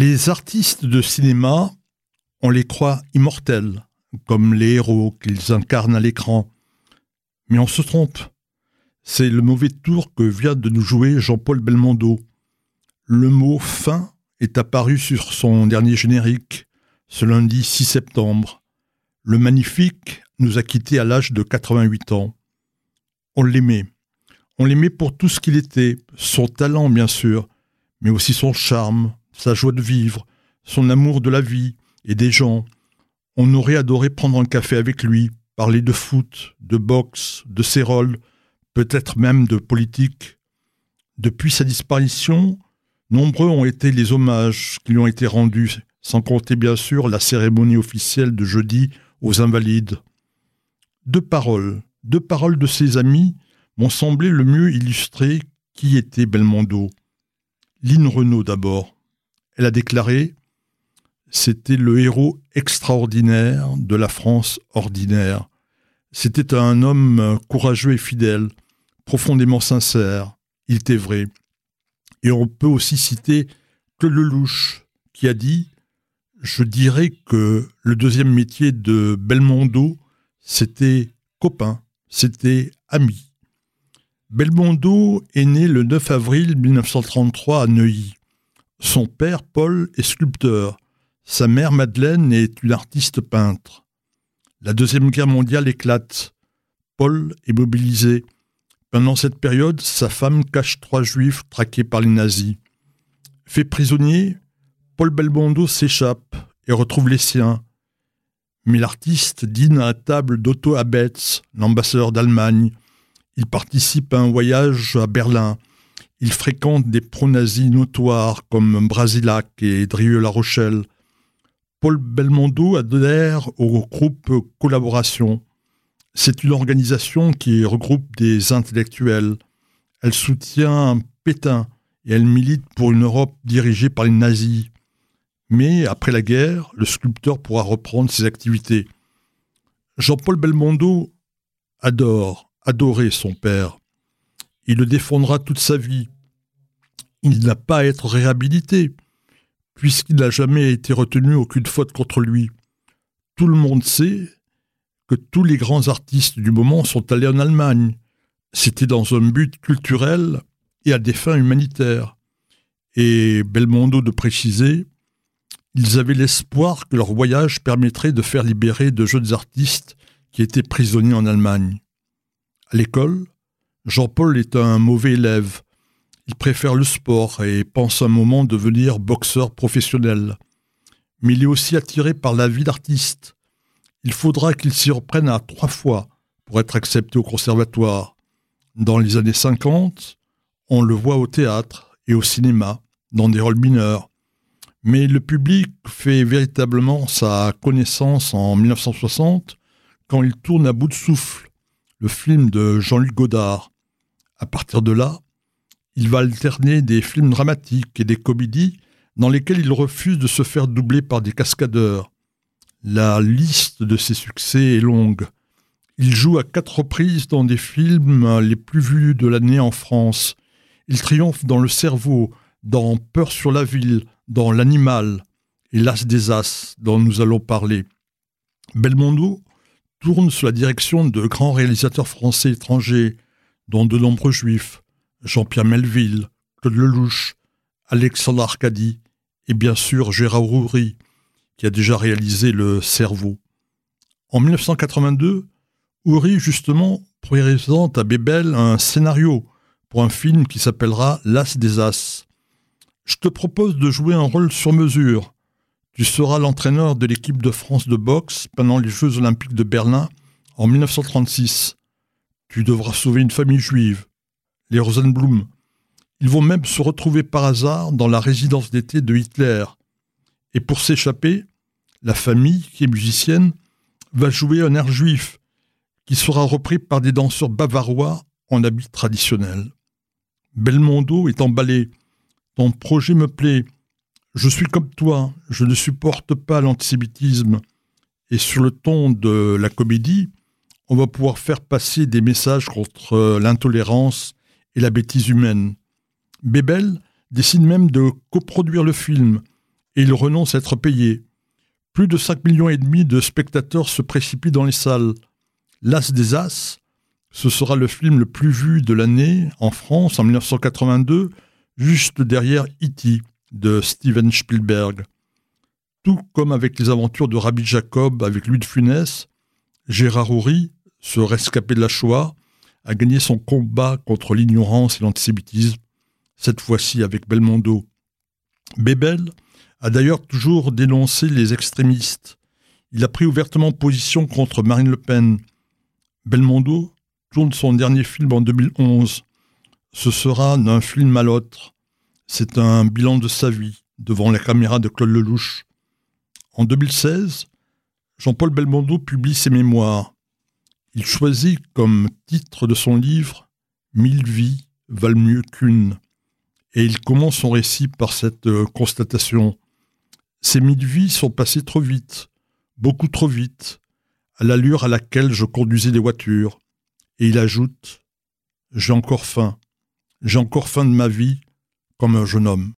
Les artistes de cinéma, on les croit immortels, comme les héros qu'ils incarnent à l'écran. Mais on se trompe. C'est le mauvais tour que vient de nous jouer Jean-Paul Belmondo. Le mot fin est apparu sur son dernier générique, ce lundi 6 septembre. Le magnifique nous a quittés à l'âge de 88 ans. On l'aimait. On l'aimait pour tout ce qu'il était, son talent bien sûr, mais aussi son charme, sa joie de vivre, son amour de la vie et des gens. On aurait adoré prendre un café avec lui, parler de foot, de boxe, de ses rôles, peut-être même de politique. Depuis sa disparition, nombreux ont été les hommages qui lui ont été rendus, sans compter bien sûr la cérémonie officielle de jeudi aux Invalides. Deux paroles, deux paroles de ses amis m'ont semblé le mieux illustrer qui était Belmondo. Lynn Renault d'abord. Elle a déclaré C'était le héros extraordinaire de la France ordinaire. C'était un homme courageux et fidèle, profondément sincère. Il était vrai. Et on peut aussi citer Claude Lelouch, qui a dit Je dirais que le deuxième métier de Belmondo, c'était copain, c'était ami. Belmondo est né le 9 avril 1933 à Neuilly. Son père, Paul, est sculpteur. Sa mère, Madeleine, est une artiste peintre. La Deuxième Guerre mondiale éclate. Paul est mobilisé. Pendant cette période, sa femme cache trois juifs traqués par les nazis. Fait prisonnier, Paul Belmondo s'échappe et retrouve les siens. Mais l'artiste dîne à table d'Otto Abetz, l'ambassadeur d'Allemagne, il participe à un voyage à Berlin. Il fréquente des pro-nazis notoires comme Brasilac et Drieux-La Rochelle. Paul Belmondo adhère au groupe Collaboration. C'est une organisation qui regroupe des intellectuels. Elle soutient Pétain et elle milite pour une Europe dirigée par les nazis. Mais après la guerre, le sculpteur pourra reprendre ses activités. Jean-Paul Belmondo adore adorer son père. Il le défendra toute sa vie. Il n'a pas à être réhabilité, puisqu'il n'a jamais été retenu aucune faute contre lui. Tout le monde sait que tous les grands artistes du moment sont allés en Allemagne. C'était dans un but culturel et à des fins humanitaires. Et Belmondo de préciser, ils avaient l'espoir que leur voyage permettrait de faire libérer de jeunes artistes qui étaient prisonniers en Allemagne. À l'école, Jean-Paul est un mauvais élève. Il préfère le sport et pense un moment devenir boxeur professionnel. Mais il est aussi attiré par la vie d'artiste. Il faudra qu'il s'y reprenne à trois fois pour être accepté au conservatoire. Dans les années 50, on le voit au théâtre et au cinéma, dans des rôles mineurs. Mais le public fait véritablement sa connaissance en 1960 quand il tourne à bout de souffle le film de Jean-Luc Godard. À partir de là, il va alterner des films dramatiques et des comédies dans lesquels il refuse de se faire doubler par des cascadeurs. La liste de ses succès est longue. Il joue à quatre reprises dans des films les plus vus de l'année en France. Il triomphe dans Le Cerveau, dans Peur sur la ville, dans L'Animal et L'As des As, dont nous allons parler. Belmondo tourne sous la direction de grands réalisateurs français étrangers, dont de nombreux juifs, Jean-Pierre Melville, Claude Lelouch, Alexandre Arcadi et bien sûr Gérard Roury, qui a déjà réalisé Le Cerveau. En 1982, Houry, justement, présente à Bébel un scénario pour un film qui s'appellera L'As des As. Je te propose de jouer un rôle sur mesure, tu seras l'entraîneur de l'équipe de France de boxe pendant les Jeux olympiques de Berlin en 1936. Tu devras sauver une famille juive, les Rosenblum. Ils vont même se retrouver par hasard dans la résidence d'été de Hitler. Et pour s'échapper, la famille, qui est musicienne, va jouer un air juif, qui sera repris par des danseurs bavarois en habits traditionnels. Belmondo est emballé. Ton projet me plaît. Je suis comme toi, je ne supporte pas l'antisémitisme. Et sur le ton de la comédie, on va pouvoir faire passer des messages contre l'intolérance et la bêtise humaine. Bebel décide même de coproduire le film et il renonce à être payé. Plus de 5 millions et demi de spectateurs se précipitent dans les salles. L'As des As, ce sera le film le plus vu de l'année en France en 1982, juste derrière E.T. de Steven Spielberg. Tout comme avec les aventures de Rabbi Jacob avec Louis de Funès, Gérard Houry, ce rescapé de la Shoah, a gagné son combat contre l'ignorance et l'antisémitisme, cette fois-ci avec Belmondo. Bebel a d'ailleurs toujours dénoncé les extrémistes. Il a pris ouvertement position contre Marine Le Pen. Belmondo tourne son dernier film en 2011. Ce sera d'un film à l'autre. C'est un bilan de sa vie devant la caméra de Claude Lelouch. En 2016, Jean-Paul Belmondo publie ses mémoires. Il choisit comme titre de son livre Mille vies valent mieux qu'une. Et il commence son récit par cette euh, constatation. Ces mille vies sont passées trop vite, beaucoup trop vite, à l'allure à laquelle je conduisais les voitures. Et il ajoute J'ai encore faim, j'ai encore faim de ma vie, comme un jeune homme.